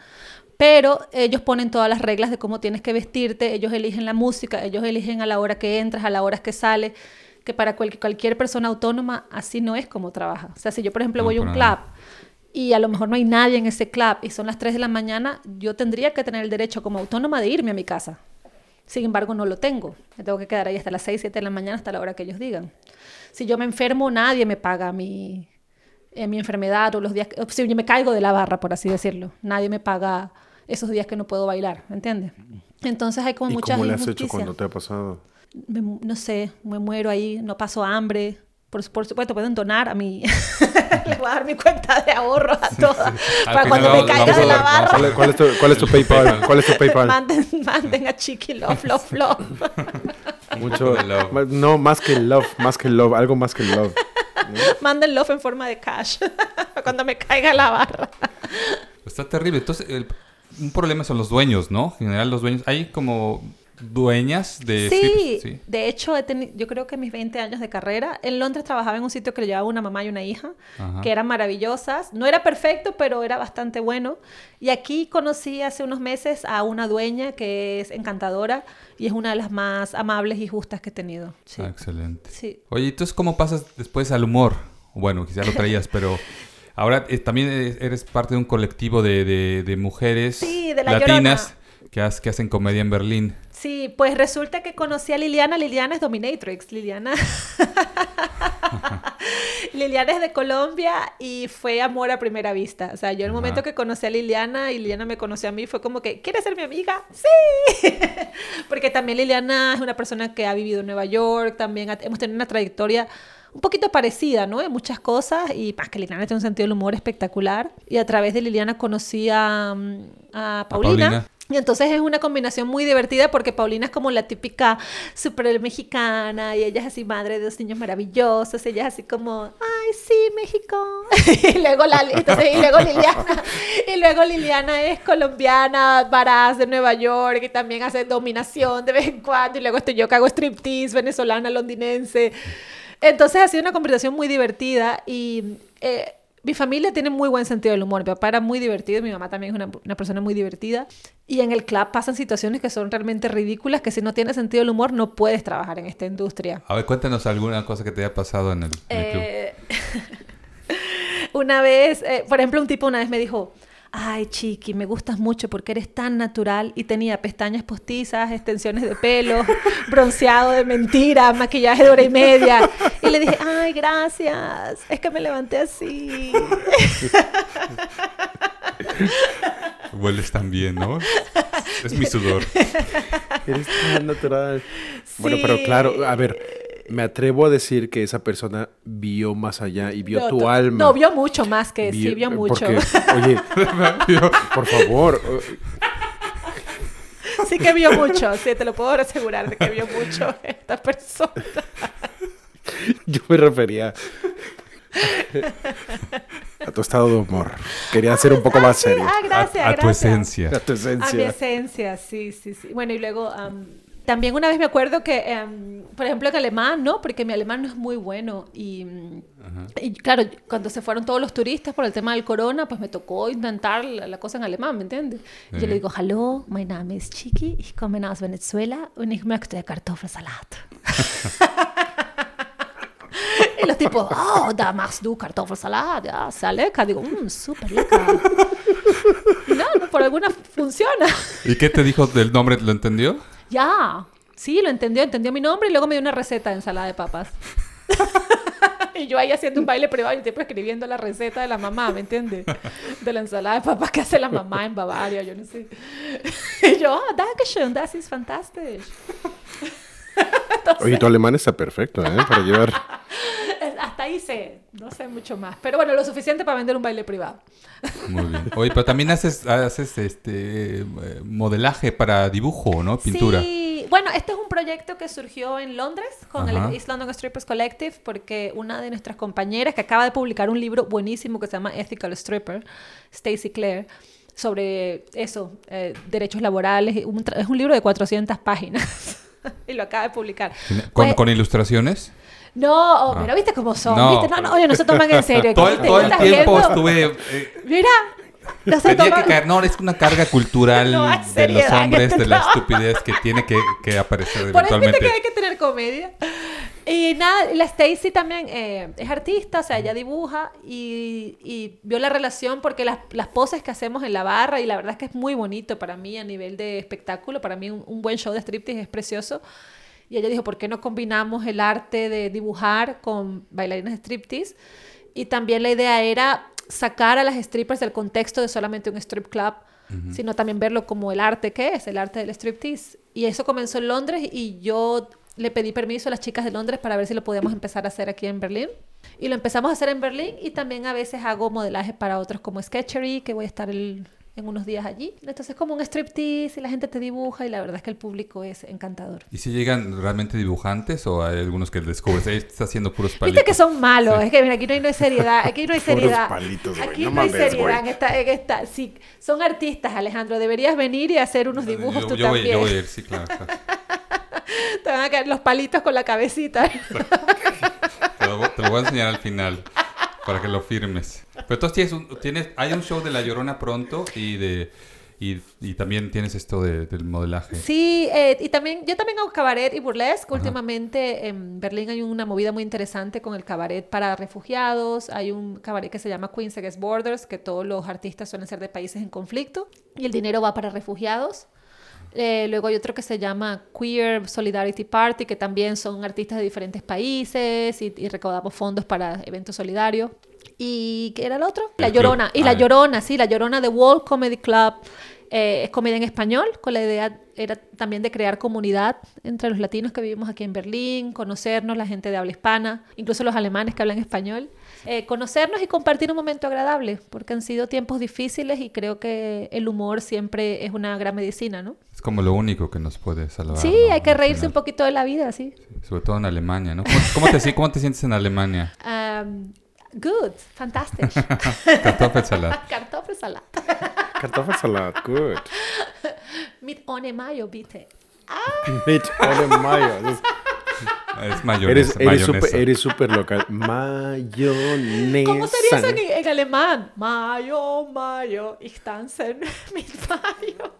pero ellos ponen todas las reglas de cómo tienes que vestirte, ellos eligen la música, ellos eligen a la hora que entras, a la hora que sales, que para cualquier persona autónoma así no es como trabaja. O sea, si yo, por ejemplo, voy a un club y a lo mejor no hay nadie en ese club y son las 3 de la mañana, yo tendría que tener el derecho como autónoma de irme a mi casa. Sin embargo, no lo tengo. Me tengo que quedar ahí hasta las 6, 7 de la mañana, hasta la hora que ellos digan. Si yo me enfermo, nadie me paga mi, eh, mi enfermedad o los días, que, o si yo me caigo de la barra, por así decirlo. Nadie me paga esos días que no puedo bailar, ¿me entiendes? Entonces hay como ¿Y muchas cómo le has hecho cuando te ha pasado? Me no sé, me muero ahí, no paso hambre. Por, por supuesto, pueden donar a mí. Les voy a dar mi cuenta de ahorro a todas. Al Para final cuando me caiga de la barra. ¿Cuál es, cuál es tu, cuál es tu PayPal? ¿Cuál es tu PayPal? Manden, manden a Chiqui Love, Love, Love. Mucho. love. No, más que love, más que love, algo más que love. Manden Love en forma de cash. Para cuando me caiga la barra. Está terrible. Entonces, el- un problema son los dueños, ¿no? En general, los dueños. Hay como dueñas de Sí, strips, de hecho, he teni- yo creo que mis 20 años de carrera, en Londres trabajaba en un sitio que le llevaba una mamá y una hija, Ajá. que eran maravillosas. No era perfecto, pero era bastante bueno. Y aquí conocí hace unos meses a una dueña que es encantadora y es una de las más amables y justas que he tenido. Sí. Ah, excelente. Sí. Oye, entonces, ¿cómo pasas después al humor? Bueno, quizá lo traías, pero ahora eh, también eres- parte de un colectivo de, de- de mujeres Sí, de La latinas que, has- que hacen comedia en Berlín. Sí, pues resulta que conocí a Liliana. Liliana es Dominatrix. Liliana. Liliana es de Colombia y fue amor a primera vista. O sea, yo en el Ajá. momento que conocí a Liliana y Liliana me conoció a mí fue como que, ¿quieres ser mi amiga? Sí. Porque también Liliana es una persona que ha vivido en Nueva York, también ha- hemos tenido una trayectoria un poquito parecida, ¿no? En muchas cosas y más que Liliana tiene un sentido del humor espectacular. Y a través de Liliana conocí a, mm, a Paulina. Paulina. Y entonces es una combinación muy divertida porque Paulina es como la típica super mexicana y ella es así madre de dos niños maravillosos, ella es así como, ay, sí, México. y, luego la, entonces, y luego Liliana, y luego Liliana es colombiana, varaz de Nueva York y también hace dominación de vez en cuando y luego estoy yo que hago striptease venezolana, londinense. Entonces ha sido una conversación muy divertida y eh, mi familia tiene muy buen sentido del humor. Mi papá era muy divertido, mi mamá también es una, una persona muy divertida. Y en el club pasan situaciones que son realmente ridículas, que si no tienes sentido del humor no puedes trabajar en esta industria. A ver, cuéntanos alguna cosa que te haya pasado en el, en el club. Eh, una vez, eh, por ejemplo, un tipo una vez me dijo, ay, Chiqui, me gustas mucho porque eres tan natural y tenía pestañas postizas, extensiones de pelo, bronceado de mentira, maquillaje de hora y media. Y le dije, ay, gracias, es que me levanté así. Hueles tan bien, ¿no? es mi sudor. Eres tan natural. Bueno, Sí. pero claro, a ver, me atrevo a decir que esa persona vio más allá y vio No, tu to- alma. No, vio mucho más que sí, Vio- vio mucho. Porque, oye, por favor, eh, Sí que vio mucho, sí, te lo puedo asegurar de que vio mucho esta persona. yo me refería a tu estado de humor. Quería ser un poco más Sí, serio. ah, gracias, a, a tu gracias. esencia. A tu A mi esencia. esencia, sí, sí, sí. Bueno, y luego am, también una vez me acuerdo que, am, por ejemplo, en alemán, ¿no? Porque mi alemán no es muy bueno. Y, y claro, cuando se fueron todos los turistas por el tema del corona, pues me tocó intentar la, la cosa en alemán, ¿me entiendes? Y yo le digo, hallo, mein Name ist Chiqui, ich komme aus Venezuela und ich möchte Kartoffelsalat. Y los tipos, oh, da machst du Kartoffelsalat, ja, sehr lecker. Digo, mmm, súper lecker. No, no, por alguna funciona. ¿Y qué te dijo del nombre? ¿Lo entendió? Ya, sí, lo entendió, entendió mi nombre y luego me dio una receta de ensalada de papas. y yo ahí haciendo un baile privado y el escribiendo la receta de la mamá, ¿me entiendes? De la ensalada de papas que hace la mamá en Bavaria, yo no sé. y yo, ah, Dankeschön, das ist fantastisch. Oye, tu alemán está perfecto, ¿eh? Para llevar. Sé, no sé mucho más. Pero bueno, lo suficiente para vender un baile privado. Muy bien. Oye, pero también haces, haces este eh, modelaje para dibujo, ¿no? Pintura. Sí, bueno, este es un proyecto que surgió en Londres con Ajá. el East London Strippers Collective porque una de nuestras compañeras que acaba de publicar un libro buenísimo que se llama Ethical Stripper, Stacy Clare, sobre eso, eh, derechos laborales, un es un libro de 400 páginas y lo acaba de publicar. ¿Con, Pues- con ilustraciones? No, oh, mira, ¿viste cómo son? No. ¿Viste? No, no, oye, no se toman en serio. Todo, todo el ¿Estás tiempo viendo? estuve... eh, Mira, no se tenía que toman- caer... No, es una carga cultural No, de los seriedad hombres, de la trabajo. estupidez que tiene que, que aparecer Por eso viste eventualmente. que hay que tener comedia. Y nada, la Stacy también eh, es artista, o sea, ella dibuja y, y vio la relación porque las, las poses que hacemos en la barra, y la verdad es que es muy bonito para mí a nivel de espectáculo, para mí un, un buen show de striptease es precioso. Y ella dijo, ¿por qué no combinamos el arte de dibujar con bailarines de striptease? Y también la idea era sacar a las strippers del contexto de solamente un strip club, sino también verlo como el arte que es, el arte del striptease. Y eso comenzó en Londres y yo le pedí permiso a las chicas de Londres para ver si lo podíamos empezar a hacer aquí en Berlín. Y lo empezamos a hacer en Berlín y también a veces hago modelaje para otros como Sketchery, que voy a estar el- en unos días allí. Entonces es como un striptease y la gente te dibuja y la verdad es que el público es encantador. ¿Y si llegan realmente dibujantes o hay algunos que descubres, "Ey, está haciendo puros palitos? Viste que son malos, es que mira, aquí no hay, no hay seriedad, aquí no hay Puros seriedad. palitos, güey, aquí no no, hay mames, seriedad en esta, en esta. Sí, son artistas, Alejandro, deberías venir y hacer unos dibujos yo, tú yo voy, también. yo voy a ir, sí, claro. claro. Te van a caer los palitos con la cabecita. Te lo, te lo voy a enseñar al final para que lo firmes. Pero entonces tienes, un- tienes hay un show de La Llorona pronto y de y, y también tienes esto de- del modelaje. Sí, eh, y también, yo también hago cabaret y burlesque. Últimamente en Berlín hay una movida muy interesante con el cabaret para refugiados. Hay un cabaret que se llama Queens Against Borders, que todos los artistas suelen ser de países en conflicto y el dinero va para refugiados. Eh, luego hay otro que se llama Queer Solidarity Party, que también son artistas de diferentes países y, y recaudamos fondos para eventos solidarios. ¿Y qué era el otro? La. Llorona. Y Ah, La. Llorona, sí, La Llorona de World Comedy Club. Eh, es comedia en español, con la idea era también de crear comunidad entre los latinos que vivimos aquí en Berlín, conocernos, la gente de habla hispana, incluso los alemanes que hablan español, eh, conocernos y compartir un momento agradable, porque han sido tiempos difíciles y creo que el humor siempre es una gran medicina, ¿no? Es como lo único que nos puede salvar. sí, ¿no? hay que reírse final. un poquito de la vida, sí. Sobre todo en Alemania, ¿no? ¿Cómo, cómo te, cómo te sientes en Alemania? Um, good, fantastic. Kartoffelsalat. Kartoffelsalat. Kartoffelsalat, good. Mit ohne Mayo, bitte. Mit ohne Mayo. Es mayonesa. Eres, eres mayonesa. súper local. Mayonesa. ¿Cómo sería eso en, en alemán? Mayo, Mayo, ich tanze mit Mayo.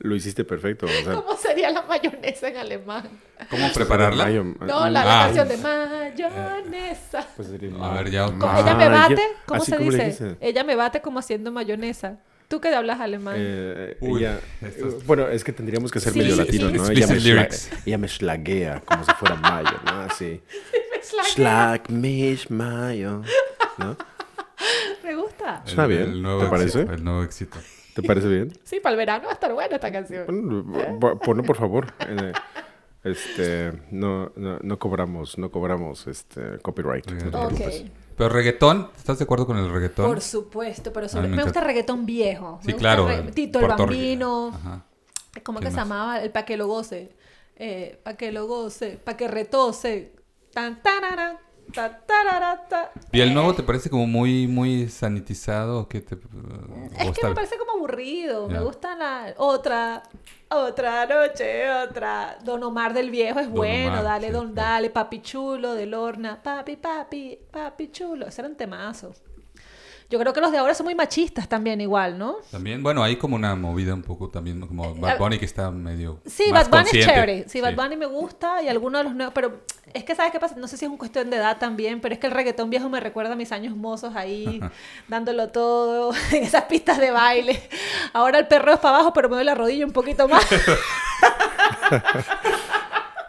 Lo hiciste perfecto. O sea, ¿Cómo sería la mayonesa en alemán? ¿Cómo prepararla? No, la, Ah. canción de mayonesa. pues sería A ver, ya. ¿Cómo- ella me Mayo- bate, ¿cómo así se como le dice? Ella me bate como haciendo mayonesa. ¿Tú que hablas alemán? Eh, Uy, ella- esto es- bueno, es que tendríamos que ser Sí, medio sí, latinos, sí. ¿no? Ella me, lyrics. ella me schlaguea como si fuera mayo, ¿no? Así. La que- Schlag mich mayo. ¿No? Me gusta. Está bien, nuevo ¿te parece? el nuevo éxito. ¿Te parece bien? Sí, para el verano va a estar buena esta canción. Bueno, po- ponlo por favor. Eh, Este, no, no, no cobramos, no cobramos este copyright. no te Ok. preocupes. Pero reggaetón, ¿estás de acuerdo con el reggaetón? Por supuesto, pero sobre- me me, gusta el reggaetón viejo. sí, Me gusta claro. el re- Tito el. Bambino. Ajá. ¿Cómo ¿Quién que se llamaba? El pa' que lo goce. Eh, pa' que lo goce. Pa' que retose. Tan, tarara, ta, tarara, ta. ¿Y el Eh, nuevo te parece como muy, muy sanitizado? ¿Qué te, o Es que me parece como aburrido. Me gusta la otra, otra noche, otra. Don Omar del Viejo es Don bueno. Omar, dale, sí, don, dale. Papi chulo de Lorna. Papi, papi, papi chulo. Ese era un temazo. Yo creo que los de ahora son muy machistas también, igual, ¿no? También, bueno, hay como una movida un poco también, como Bad Bunny que está medio Sí, más Bad Bunny es chévere. Sí, Bad Bunny me gusta y algunos de los nuevos, pero es que sabes qué pasa, no sé si es una cuestión de edad también, pero es que el reggaetón viejo me recuerda a mis años mozos ahí, dándolo todo en esas pistas de baile. Ahora el perreo es para abajo, pero me doy la rodilla un poquito más.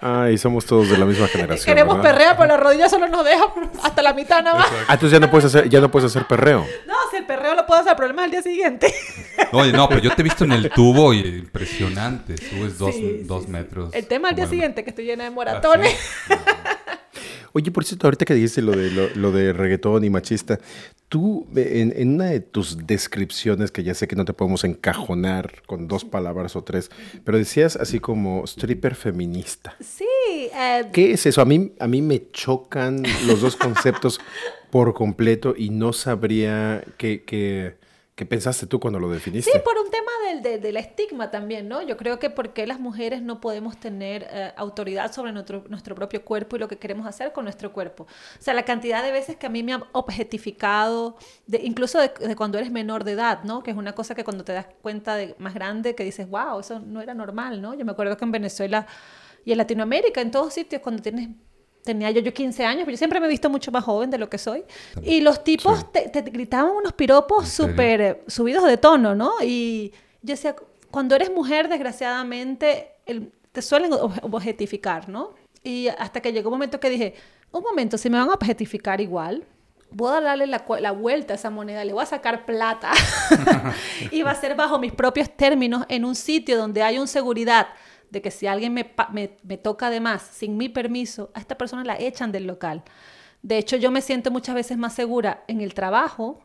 Ay, somos todos de la misma generación. Queremos ¿verdad? perrear, pero la rodilla solo nos deja hasta la mitad nada más. Ah, entonces ya no puedes hacer, ya no puedes hacer perreo. No, si el perreo lo puedo hacer, el problema es el día siguiente. Oye, no, pero yo te he visto en el tubo y impresionante. Subes dos, Sí, sí, dos sí. metros. El tema al día el- siguiente, que estoy llena de Ah, moratones. ¿sí? Oye, por cierto, ahorita que dijiste lo de, lo, lo de reggaetón y machista, tú eh, en, en una de tus descripciones, que ya sé que no te podemos encajonar con dos palabras o tres, pero decías así como stripper feminista. Sí, eh, ¿Qué es eso? A mí, a mí me chocan los dos conceptos por completo y no sabría qué, qué, qué pensaste tú cuando lo definiste. Sí, por un tema del, del- del estigma también, ¿no? Yo creo que porque las mujeres no podemos tener eh, autoridad sobre nuestro, nuestro propio cuerpo y lo que queremos hacer con nuestro cuerpo. O sea, la cantidad de veces que a mí me han objetificado, incluso de, de cuando eres menor de edad, ¿no? Que es una cosa que cuando te das cuenta de más grande, que dices, wow, eso no era normal, ¿no? Yo me acuerdo que en Venezuela y en Latinoamérica, en todos sitios, cuando tienes Tenía yo, yo 15 años, pero yo siempre me he visto mucho más joven de lo que soy. Y los tipos Sí. te, te gritaban unos piropos súper subidos de tono, ¿no? Y yo decía, cuando eres mujer, desgraciadamente, el- te suelen ob- objetificar, ¿no? Y hasta que llegó un momento que dije, un momento, si me van a objetificar igual, voy a darle la, la vuelta a esa moneda, le voy a sacar plata y va a ser bajo mis propios términos en un sitio donde hay una seguridad de que si alguien me, me, me toca de más sin mi permiso, a esta persona la echan del local. De hecho, yo me siento muchas veces más segura en el trabajo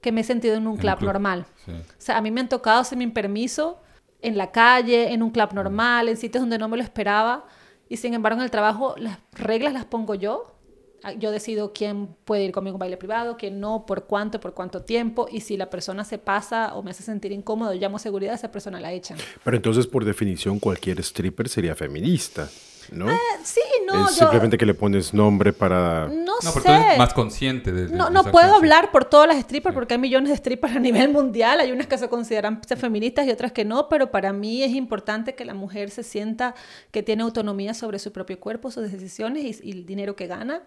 que me he sentido en un club club, normal. sí. O sea, a mí me han tocado sin permiso en la calle, en un club normal, en sitios donde no me lo esperaba. Y sin embargo, en el trabajo las reglas las pongo yo. Ah, Yo decido quién puede ir conmigo a un baile privado, quién no, por cuánto, por cuánto tiempo. Y si la persona se pasa o me hace sentir incómodo, llamo seguridad, esa persona la echan. Pero entonces, por definición, cualquier stripper sería feminista, ¿no? Sí, no, es yo simplemente que le pones nombre para... no, No, pero sé. tú eres más consciente de, de- No, no puedo hablar por todas las strippers porque hay millones de strippers a nivel mundial. Hay unas que se consideran feministas y otras que no, pero para mí es importante que la mujer se sienta que tiene autonomía sobre su propio cuerpo, sus decisiones y, y el dinero que gana.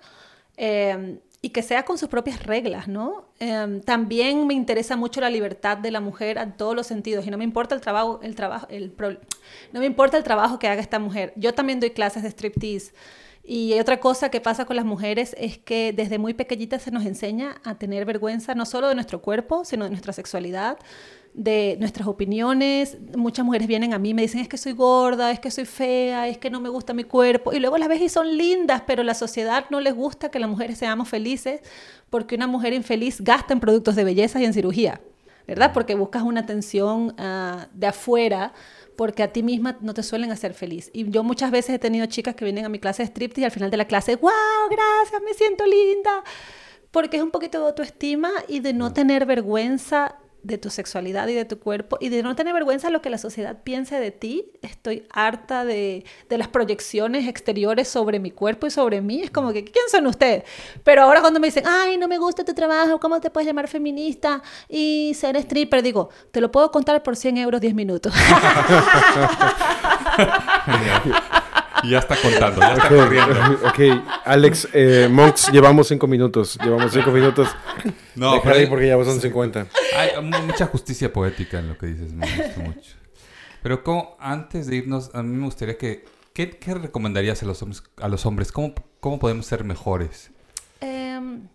eh, y que sea con sus propias reglas, ¿no? Eh, también me interesa mucho la libertad de la mujer en todos los sentidos y no me importa el trabajo, el trabajo, el pro- no me importa el trabajo que haga esta mujer. Yo también doy clases de striptease y otra cosa que pasa con las mujeres es que desde muy pequeñitas se nos enseña a tener vergüenza no solo de nuestro cuerpo, sino de nuestra sexualidad, de nuestras opiniones. Muchas mujeres vienen a mí y me dicen es que soy gorda, es que soy fea, es que no me gusta mi cuerpo. Y luego las ves y son lindas, pero la sociedad no les gusta que las mujeres seamos felices porque una mujer infeliz gasta en productos de belleza y en cirugía. ¿Verdad? Porque buscas una atención ah, de afuera porque a ti misma no te suelen hacer feliz. Y yo muchas veces he tenido chicas que vienen a mi clase de striptease y al final de la clase, wow, gracias, me siento linda. Porque es un poquito de autoestima y de no tener vergüenza de tu sexualidad y de tu cuerpo y de no tener vergüenza de lo que la sociedad piense de ti. Estoy harta de, de las proyecciones exteriores sobre mi cuerpo y sobre mí. Es como que, ¿quién son ustedes? Pero ahora cuando me dicen, ay, no me gusta tu trabajo, ¿cómo te puedes llamar feminista y ser stripper? Digo, te lo puedo contar por 100 euros 10 minutos. Y ya está contando, ya está Ok, corriendo. ok, Alex, eh, Monks, llevamos cinco minutos. Llevamos cinco minutos. No, Deja pero ahí porque ya son 50. Hay mu- mucha justicia poética en lo que dices, me gusta mucho. Pero como antes de irnos, a mí me gustaría que, ¿qué, qué recomendarías a los hombres? A los hombres? ¿Cómo, ¿Cómo podemos ser mejores? Em,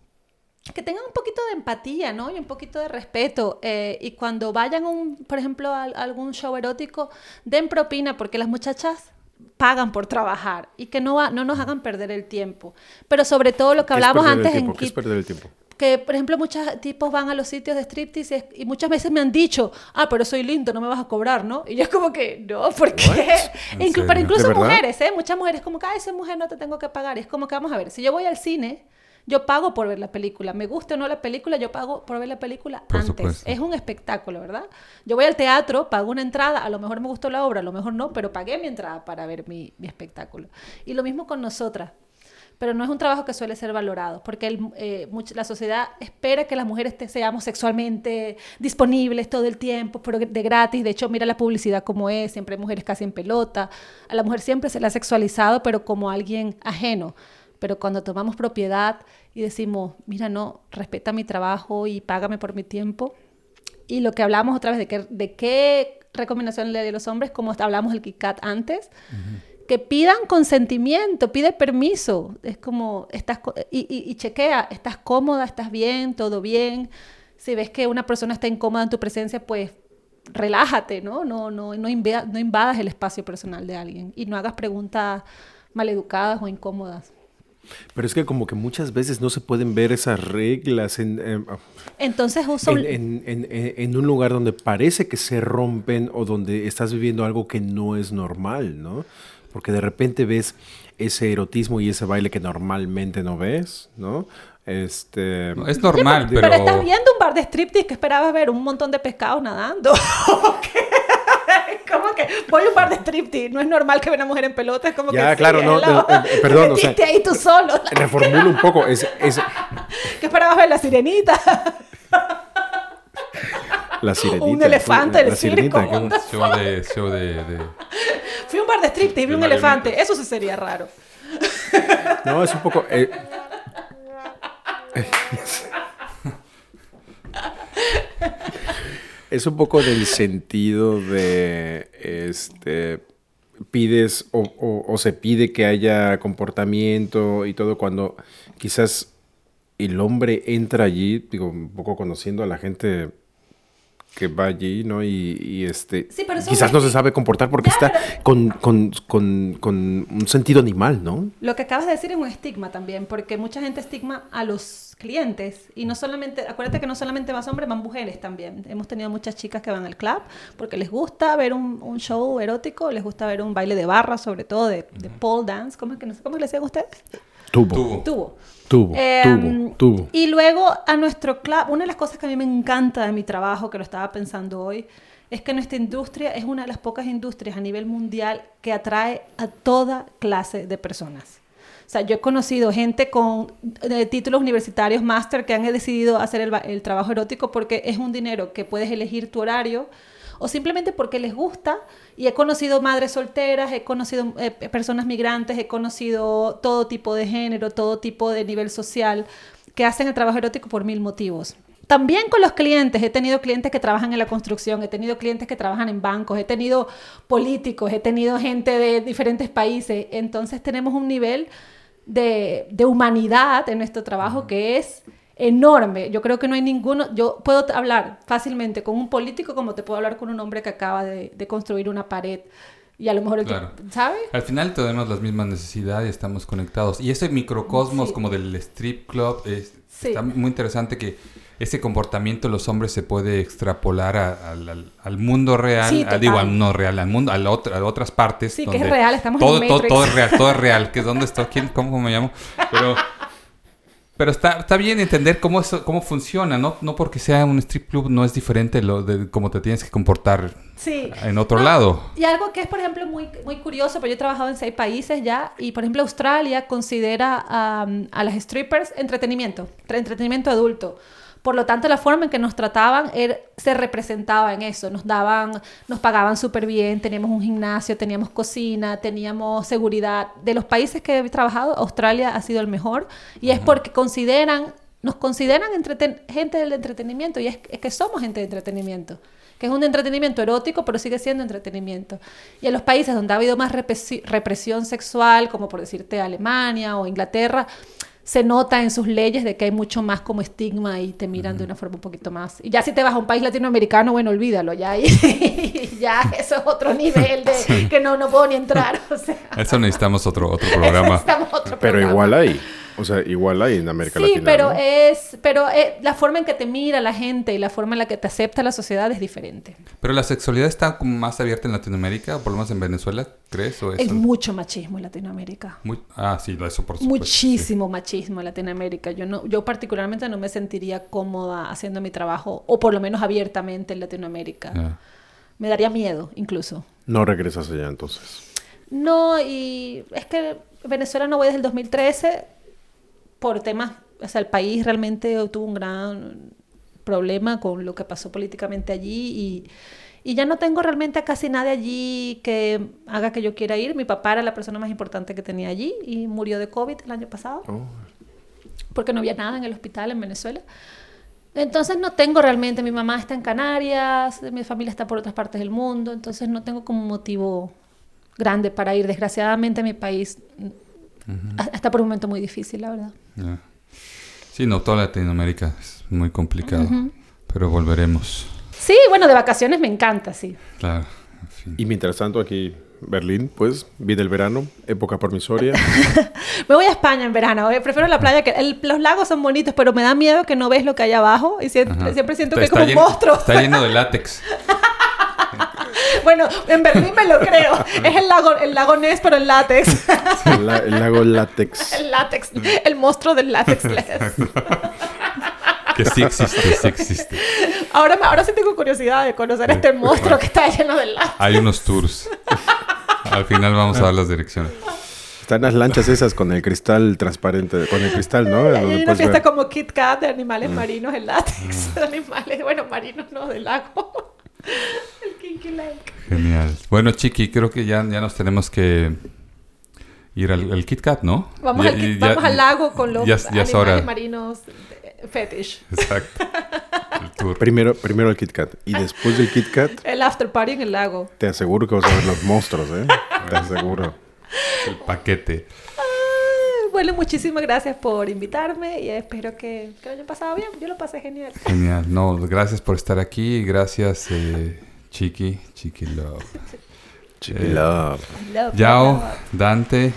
que tengan un poquito de empatía, ¿no? Y un poquito de respeto. eh, y cuando vayan, un, por ejemplo, a, a algún show erótico, den propina porque las muchachas pagan por trabajar y que no, va- no nos hagan perder el tiempo. Pero sobre todo lo que ¿Qué es hablábamos antes en? ¿Qué es perder el tiempo? Que, por ejemplo, muchos tipos van a los sitios de striptease y, muchas veces me han dicho, ah, pero soy lindo, no me vas a cobrar, ¿no? Y yo es como que, no, ¿por qué? ¿En Inclu- pero incluso mujeres, ¿eh? Muchas mujeres como que, ay, soy mujer, no te tengo que pagar. Y es como que, vamos a ver, si yo voy al cine, yo pago por ver la película. Me guste o no la película, yo pago por ver la película Por antes. supuesto. Es un espectáculo, ¿verdad? Yo voy al teatro, pago una entrada, a lo mejor me gustó la obra, a lo mejor no, pero pagué mi entrada para ver mi, mi espectáculo. Y lo mismo con nosotras pero no es un trabajo que suele ser valorado, porque eh, la sociedad espera que las mujeres seamos sexualmente disponibles todo el tiempo, pero de gratis. De hecho, mira la publicidad como es, siempre hay mujeres casi en pelota. A la mujer siempre se la ha sexualizado, pero como alguien ajeno. Pero cuando tomamos propiedad y decimos, mira, no, respeta mi trabajo y págame por mi tiempo, y lo que hablamos otra vez de, qué recomendación le doy a los hombres, como hablamos del Kit Kat antes, que pidan consentimiento, pide permiso. Es como, estás, y, y- y chequea, estás cómoda, estás bien, todo bien. Si ves que una persona está incómoda en tu presencia, pues relájate, ¿no? No, no, no, invada- no invadas el espacio personal de alguien y no hagas preguntas maleducadas o incómodas. Pero es que como que muchas veces no se pueden ver esas reglas en, em, Entonces usa un- en, en- en- en- en un lugar donde parece que se rompen o donde estás viviendo algo que no es normal, ¿no? Porque de repente ves ese erotismo y ese baile que normalmente no ves, ¿no? Este... No, es normal, pero, pero... estás viendo un bar de striptease que esperabas ver un montón de pescados nadando. ¿Cómo que voy a un bar de striptease? No es normal que vea una mujer en pelota. Es como Ya, que sí, claro, no, hello. no, eh, perdón, o Te sea- ahí tú solo. Reformulo un poco. Es, es ¿Qué esperabas ver? La sirenita. la sirenita. Un elefante del la sirenita, circo. show de... Show de, de- Fui a un bar de striptease y vi un elefante. Eso sí sería raro. No, es un poco... eh, es un poco del sentido de, este, pides o, o- o se pide que haya comportamiento y todo cuando quizás el hombre entra allí, digo, un poco conociendo a la gente que va allí, ¿no? Y, y, este, Sí, pero eso quizás no se sabe comportar porque está con, con- con- con un sentido animal, ¿no? Lo que acabas de decir es un estigma también, porque mucha gente estigma a los clientes y no solamente, acuérdate que no solamente más hombres, van mujeres también. Hemos tenido muchas chicas que van al club porque les gusta ver un, un show erótico, les gusta ver un baile de barra, sobre todo de, de pole dance, ¿cómo es que no sé cómo le decían ustedes? Tubo. Tubo. Tubo. Em, tubo, tubo. Y luego a nuestro club, una de las cosas que a mí me encanta de mi trabajo, que lo estaba pensando hoy, es que nuestra industria es una de las pocas industrias a nivel mundial que atrae a toda clase de personas. O sea, yo he conocido gente con títulos universitarios, máster, que han decidido hacer el trabajo erótico porque es un dinero que puedes elegir tu horario o simplemente porque les gusta. Y he conocido madres solteras, he conocido eh, personas migrantes, he conocido todo tipo de género, todo tipo de nivel social que hacen el trabajo erótico por mil motivos. También con los clientes, he tenido clientes que trabajan en la construcción, he tenido clientes que trabajan en bancos, he tenido políticos, he tenido gente de diferentes países. Entonces tenemos un nivel de, de humanidad en nuestro trabajo que es enorme. Yo creo que no hay ninguno, yo puedo hablar fácilmente con un político como te puedo hablar con un hombre que acaba de, de construir una pared y a lo mejor, Claro. ¿sabes? Al final tenemos las mismas necesidades, estamos conectados. Y ese microcosmos Sí. como del strip club es, Sí. está muy interesante que ese comportamiento de los hombres se puede extrapolar a- al, al- al mundo real, Sí, a- digo, al mundo real, al mundo, a, otras partes. Sí, que es donde real, estamos en todo, todo, todo es real, todo es real. que ¿Dónde estoy? ¿Quién, cómo, me llamo? Pero, pero está, está bien entender cómo, eso, cómo funciona, ¿no? No porque sea un strip club no es diferente lo de cómo te tienes que comportar Sí. en otro No, lado. Y algo que es, por ejemplo, muy, muy curioso, porque yo he trabajado en seis países ya, y por ejemplo, Australia considera um, a las strippers entretenimiento, tre- entretenimiento adulto. Por lo tanto, la forma en que nos trataban era- se representaba en eso. Nos daban, nos pagaban súper bien, teníamos un gimnasio, teníamos cocina, teníamos seguridad. De los países que he trabajado, Australia ha sido el mejor. Y es porque consideran, nos consideran gente del entretenimiento. Y es, es que somos gente de entretenimiento que es un entretenimiento erótico, pero sigue siendo entretenimiento. Y en los países donde ha habido más represi- represión sexual, como por decirte Alemania o Inglaterra, se nota en sus leyes de que hay mucho más como estigma y te miran de una forma un poquito más. Y ya si te vas a un país latinoamericano, bueno, olvídalo, ya, ahí- ya eso es otro nivel de que no, no puedo ni entrar. O sea, Eso necesitamos otro, otro programa. necesitamos otro Pero programa. igual hay. O sea, igual hay en América Sí, Latina. pero ¿no? es, pero eh, la forma en que te mira la gente y la forma en la que te acepta la sociedad es diferente. Pero la sexualidad está como más abierta en Latinoamérica, o por lo menos en Venezuela, ¿crees? ¿O Es eso? mucho machismo en Latinoamérica. Muy- Ah, sí, eso por supuesto. Muchísimo machismo en Latinoamérica. Yo no, yo particularmente no me sentiría cómoda haciendo mi trabajo, o por lo menos abiertamente en Latinoamérica. sí. Ya. Me daría miedo, incluso. No regresas allá entonces. No, y es que Venezuela no voy desde el 2013 por temas, o sea, el país realmente tuvo un gran problema con lo que pasó políticamente allí y, y ya no tengo realmente a casi nadie allí que haga que yo quiera ir. Mi papá era la persona más importante que tenía allí y murió de COVID el año pasado Oh. porque no había nada en el hospital en Venezuela. Entonces no tengo realmente, mi mamá está en Canarias, mi familia está por otras partes del mundo, entonces no tengo como motivo grande para ir. Desgraciadamente mi país mm, está por un momento muy difícil, la verdad. Sí, no, toda Latinoamérica es muy complicado. Pero volveremos. Sí, bueno, de vacaciones me encanta, sí. Claro. en fin. Y mientras tanto aquí, Berlín, pues, viene el verano, época promisoria. Me voy a España en verano, eh, prefiero la playa que el- los lagos son bonitos, pero me da miedo que no ves lo que hay abajo y siempre, siento Está- que es como un monstruo. Está lleno de látex. Bueno, en Berlín me lo creo. Es el lago, el lago Ness, pero en látex. el, la- el lago látex. El látex, el monstruo del látex. Que sí existe, sí existe. Ahora, me- ahora sí tengo curiosidad de conocer este monstruo que está lleno de látex. Hay unos tours. Al final vamos a dar las direcciones. Están las lanchas esas con el cristal transparente, con el cristal, ¿no? Hay una fiesta ver. como Kit Kat de animales marinos en látex. De animales, bueno, marinos no, del lago. El Kinky Lake. Genial. Bueno, Chiqui, creo que ya, ya nos tenemos que ir al, al Kit Kat, ¿no? Vamos, Ya- al, Kit- ya- vamos al lago con los ya, ya es animales hora. marinos eh, fetish. Exacto. El tour. Primero, primero el Kit Kat. Y después del Kit Kat, El after party en el lago. te aseguro que vas a ver los monstruos, ¿eh? Te aseguro. El paquete. Bueno, muchísimas gracias por invitarme y espero que, que lo hayan pasado bien. Yo lo pasé genial. Genial. No, gracias por estar aquí. Gracias, eh, Chiqui. Chiqui Love. Chiqui love. Love, Yao, love. Dante.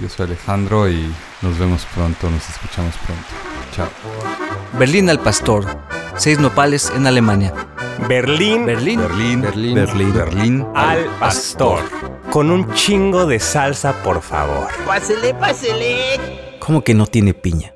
Yo soy Alejandro y nos vemos pronto. Nos escuchamos pronto. Chao. Berlín al Pastor. Seis nopales en Alemania. Berlín, Berlín. Berlín, Berlín. Berlín. Berlín. al pastor. Con un chingo de salsa, por favor. Pásele, pásele. ¿Cómo que no tiene piña?